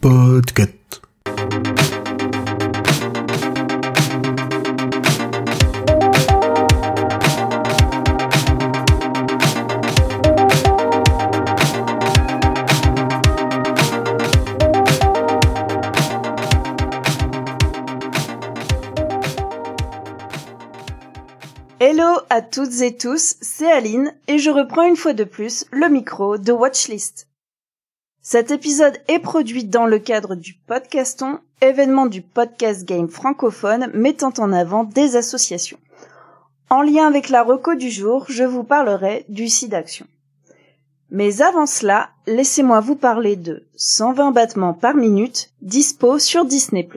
Podcast. Hello à toutes et tous, c'est Aline et je reprends une fois de plus le micro de Watchlist. Cet épisode est produit dans le cadre du Podcaston, événement du podcast game francophone mettant en avant des associations. En lien avec la reco du jour, je vous parlerai du site Action. Mais avant cela, laissez-moi vous parler de 120 battements par minute, dispo sur Disney+.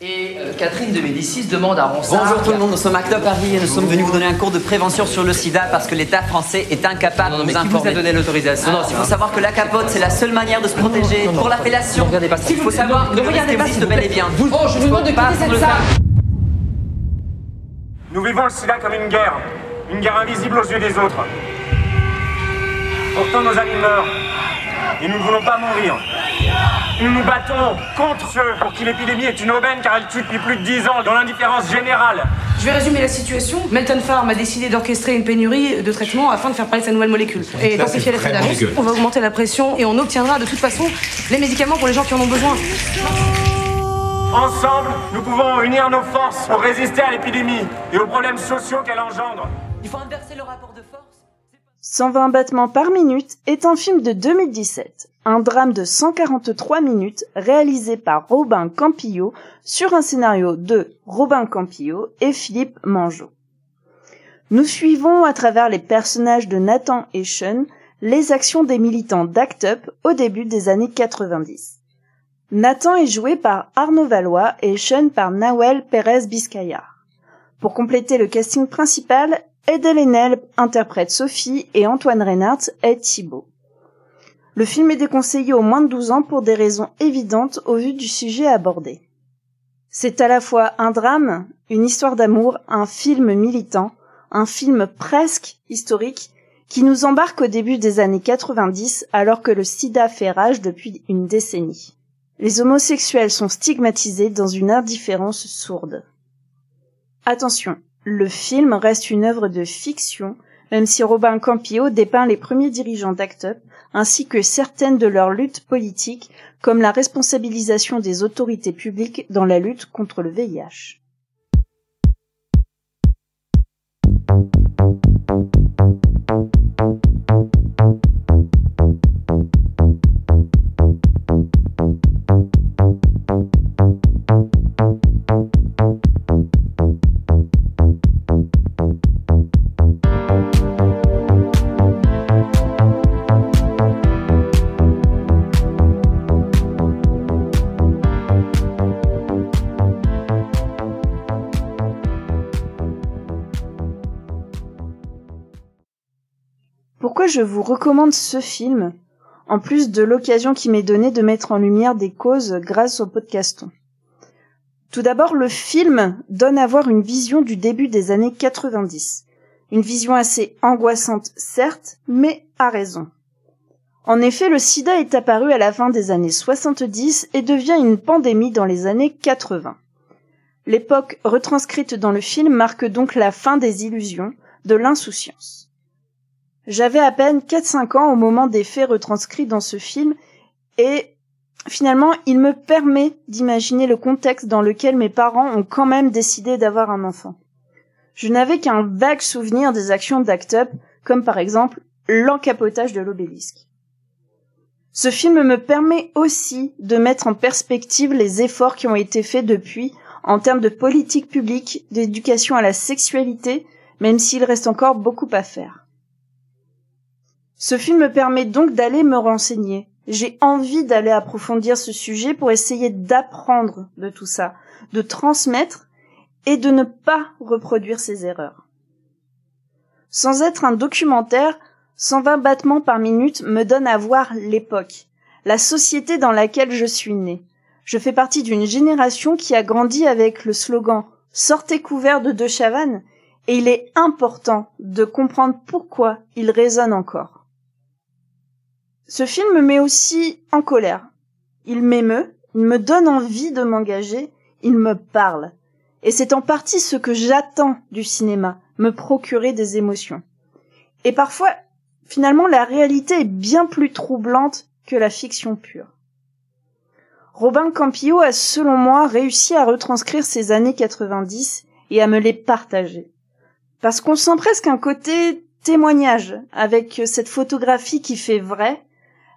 Et euh, Catherine de Médicis demande à Ronsard. Bonjour tout le monde, nous sommes Act Up Paris et nous sommes venus vous donner un cours de prévention sur le sida parce que l'État français est incapable Non, non, de mais nous qui vous a informer. donné l'autorisation Non, non, il faut savoir que la capote c'est la seule manière de se protéger non, non, pour l'appellation. ne regardez pas ça. Il faut savoir que regardez risque pas, existe bel et bien. Vous- Oh, je vous demande de Pas quitter cette le salle. Nous vivons le sida comme une guerre, une guerre invisible aux yeux des autres. Pourtant nos amis meurent, et nous ne voulons pas mourir. Nous nous battons contre ceux pour qui l'épidémie est une aubaine car elle tue depuis plus de 10 ans dans l'indifférence générale. Je vais résumer la situation. Melton Farm a décidé d'orchestrer une pénurie de traitements afin de faire parler de sa nouvelle molécule. Et d'amplifier l'effet d'annonce. On va augmenter la pression et on obtiendra de toute façon les médicaments pour les gens qui en ont besoin. Ensemble, nous pouvons unir nos forces pour résister à l'épidémie et aux problèmes sociaux qu'elle engendre. Il faut inverser le rapport de force. 120 battements par minute est un film de 2017, un drame de 143 minutes réalisé par Robin Campillo sur un scénario de Robin Campillo et Philippe Mangeot. Nous suivons à travers les personnages de Nathan et Sean les actions des militants d'Act Up au début des années 90. Nathan est joué par Arnaud Valois et Sean par Nawel Pérez Biscayar. Pour compléter le casting principal, Edel interprète Sophie et Antoine Reinhardt est Thibaut. Le film est déconseillé aux moins de 12 ans pour des raisons évidentes au vu du sujet abordé. C'est à la fois un drame, une histoire d'amour, un film militant, un film presque historique qui nous embarque au début des années 90 alors que le sida fait rage depuis une décennie. Les homosexuels sont stigmatisés dans une indifférence sourde. Attention, le film reste une œuvre de fiction, même si Robin Campillo dépeint les premiers dirigeants d'Act Up, ainsi que certaines de leurs luttes politiques, comme la responsabilisation des autorités publiques dans la lutte contre le VIH. Je vous recommande ce film, en plus de l'occasion qui m'est donnée de mettre en lumière des causes grâce au podcaston Tout d'abord, le film donne à voir une vision du début des années 90. Une vision assez angoissante, certes, mais à raison. En effet, le sida est apparu à la fin des années 70 et devient une pandémie dans les années 80. L'époque retranscrite dans le film marque donc la fin des illusions, de l'insouciance. J'avais à peine 4-5 ans au moment des faits retranscrits dans ce film et finalement il me permet d'imaginer le contexte dans lequel mes parents ont quand même décidé d'avoir un enfant. Je n'avais qu'un vague souvenir des actions d'Act Up, comme par exemple l'encapotage de l'obélisque. Ce film me permet aussi de mettre en perspective les efforts qui ont été faits depuis en termes de politique publique, d'éducation à la sexualité, même s'il reste encore beaucoup à faire. Ce film me permet donc d'aller me renseigner. J'ai envie d'aller approfondir ce sujet pour essayer d'apprendre de tout ça, de transmettre et de ne pas reproduire ces erreurs. Sans être un documentaire, 120 battements par minute me donne à voir l'époque, la société dans laquelle je suis né. Je fais partie d'une génération qui a grandi avec le slogan Sortez couvert de De Chavannes et il est important de comprendre pourquoi il résonne encore. Ce film me met aussi en colère. Il m'émeut, il me donne envie de m'engager, il me parle. Et c'est en partie ce que j'attends du cinéma, me procurer des émotions. Et parfois, finalement, la réalité est bien plus troublante que la fiction pure. Robin Campillo a, selon moi, réussi à retranscrire ces années 90 et à me les partager. Parce qu'on sent presque un côté témoignage avec cette photographie qui fait vrai,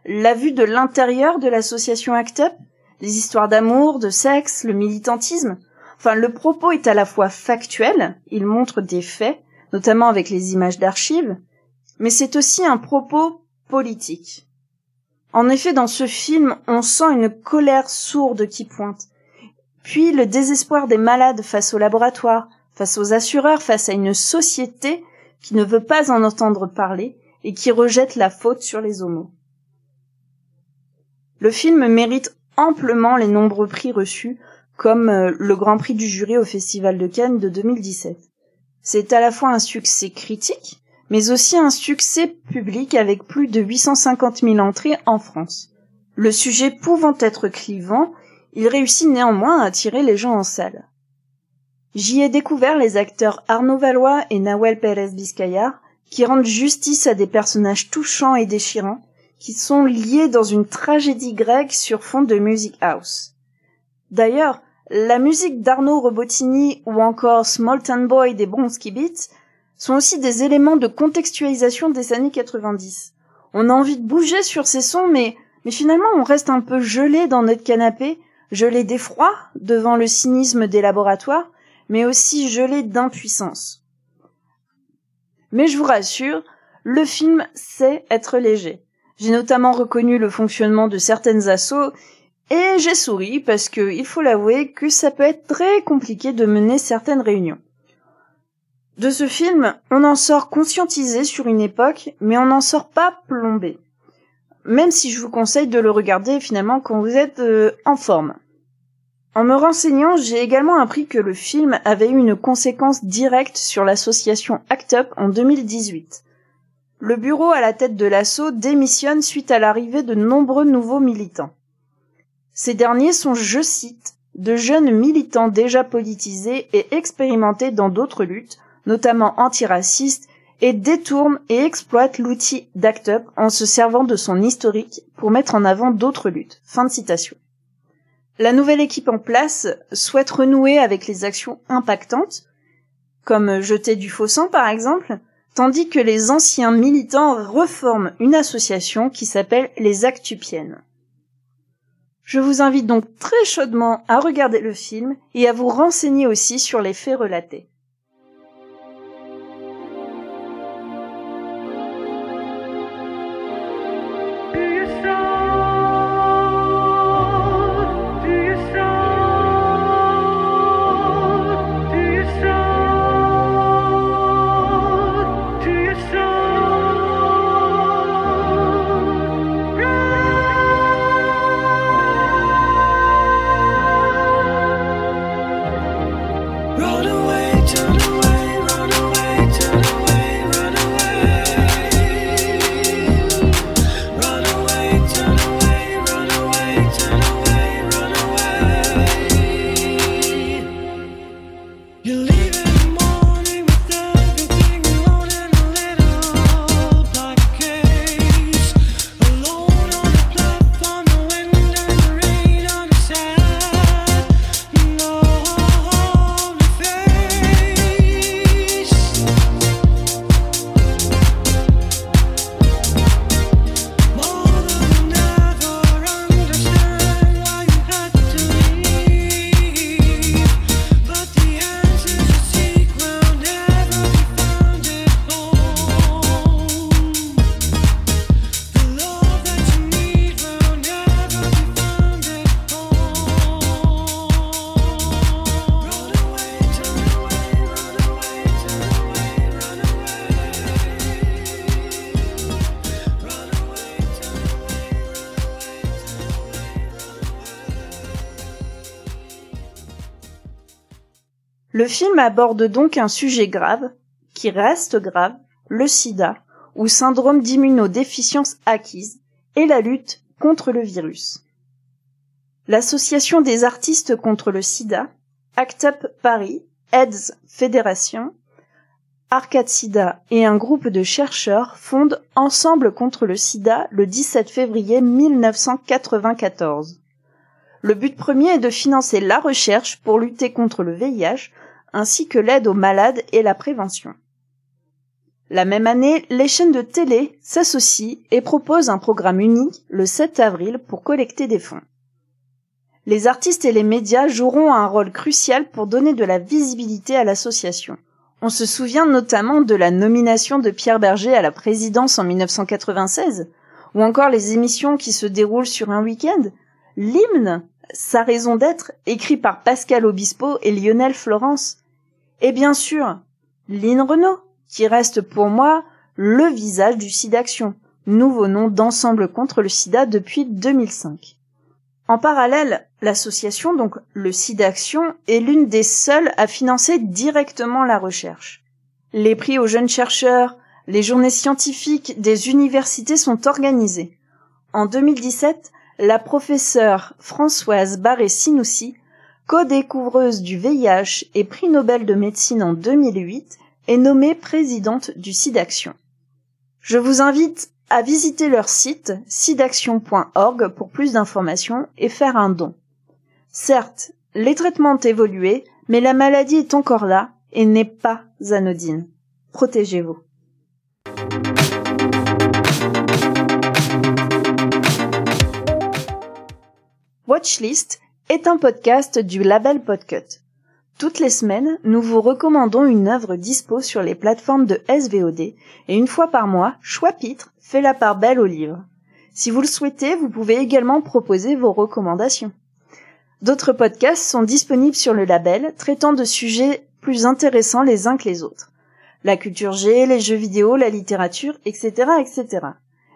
la vue de l'intérieur de l'association ACT UP, les histoires d'amour, de sexe, le militantisme. Enfin, le propos est à la fois factuel, il montre des faits, notamment avec les images d'archives, mais c'est aussi un propos politique. En effet, dans ce film, on sent une colère sourde qui pointe, puis le désespoir des malades face au laboratoire, face aux assureurs, face à une société qui ne veut pas en entendre parler et qui rejette la faute sur les homos. Le film mérite amplement les nombreux prix reçus, comme euh, le Grand Prix du jury au Festival de Cannes de 2017. C'est à la fois un succès critique, mais aussi un succès public avec plus de 850 000 entrées en France. Le sujet pouvant être clivant, il réussit néanmoins à attirer les gens en salle. J'y ai découvert les acteurs Arnaud Valois et Nawel Pérez Biscayar, qui rendent justice à des personnages touchants et déchirants, qui sont liés dans une tragédie grecque sur fond de music house. D'ailleurs, la musique d'Arnaud Robotini ou encore Small Town Boy des Bronski Beats sont aussi des éléments de contextualisation des années 90. On a envie de bouger sur ces sons, mais finalement on reste un peu gelé dans notre canapé, gelé d'effroi devant le cynisme des laboratoires, mais aussi gelé d'impuissance. Mais je vous rassure, le film sait être léger. J'ai notamment reconnu le fonctionnement de certaines assauts et j'ai souri parce que, il faut l'avouer, que ça peut être très compliqué de mener certaines réunions. De ce film, on en sort conscientisé sur une époque, mais on n'en sort pas plombé. Même si je vous conseille de le regarder finalement quand vous êtes euh, en forme. En me renseignant, j'ai également appris que le film avait eu une conséquence directe sur l'association ACT UP en 2018. Le bureau à la tête de l'assaut démissionne suite à l'arrivée de nombreux nouveaux militants. Ces derniers sont, je cite, de jeunes militants déjà politisés et expérimentés dans d'autres luttes, notamment antiracistes, et détournent et exploitent l'outil d'ACT UP en se servant de son historique pour mettre en avant d'autres luttes. Fin de citation. La nouvelle équipe en place souhaite renouer avec les actions impactantes, comme jeter du faux sang par exemple, tandis que les anciens militants reforment une association qui s'appelle les Actupiennes. Je vous invite donc très chaudement à regarder le film et à vous renseigner aussi sur les faits relatés. Le film aborde donc un sujet grave, qui reste grave, le sida, ou syndrome d'immunodéficience acquise, et la lutte contre le virus. L'association des artistes contre le sida, ACT UP Paris, AIDS Fédération, Arcade Sida et un groupe de chercheurs fondent Ensemble contre le sida le 17 février 1994. Le but premier est de financer la recherche pour lutter contre le VIH ainsi que l'aide aux malades et la prévention. La même année, les chaînes de télé s'associent et proposent un programme unique le 7 avril pour collecter des fonds. Les artistes et les médias joueront un rôle crucial pour donner de la visibilité à l'association. On se souvient notamment de la nomination de Pierre Berger à la présidence en 1996, ou encore les émissions qui se déroulent sur un week-end. L'hymne, sa raison d'être, écrit par Pascal Obispo et Lionel Florence. Et bien sûr, Lynn Renault, qui reste pour moi le visage du SIDAction, nouveau nom d'ensemble contre le sida depuis 2005. En parallèle, l'association, donc le SIDAction, est l'une des seules à financer directement la recherche. Les prix aux jeunes chercheurs, les journées scientifiques des universités sont organisées. En 2017, la professeure Françoise Barré-Sinoussi, co-découvreuse du VIH et prix Nobel de médecine en 2008, est nommée présidente du SIDAction. Je vous invite à visiter leur site sidaction.org pour plus d'informations et faire un don. Certes, les traitements ont évolué, mais la maladie est encore là et n'est pas anodine. Protégez-vous. Watchlist est un podcast du label Podcut. Toutes les semaines, nous vous recommandons une œuvre dispo sur les plateformes de SVOD et une fois par mois, Choix-Pitre fait la part belle au livre. Si vous le souhaitez, vous pouvez également proposer vos recommandations. D'autres podcasts sont disponibles sur le label, traitant de sujets plus intéressants les uns que les autres. La culture G, les jeux vidéo, la littérature, etc., etc.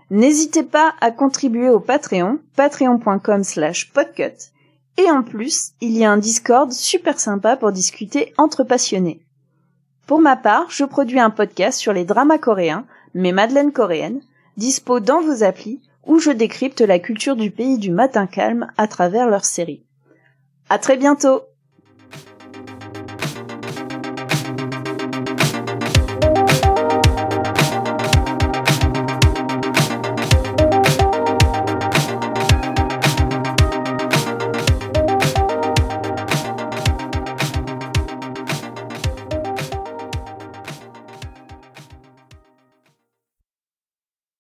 N'hésitez pas à contribuer au Patreon, patreon.com slash podcut. Et en plus, il y a un Discord super sympa pour discuter entre passionnés. Pour ma part, je produis un podcast sur les dramas coréens, mes madeleines coréennes, dispo dans vos applis, où je décrypte la culture du pays du matin calme à travers leurs séries. À très bientôt!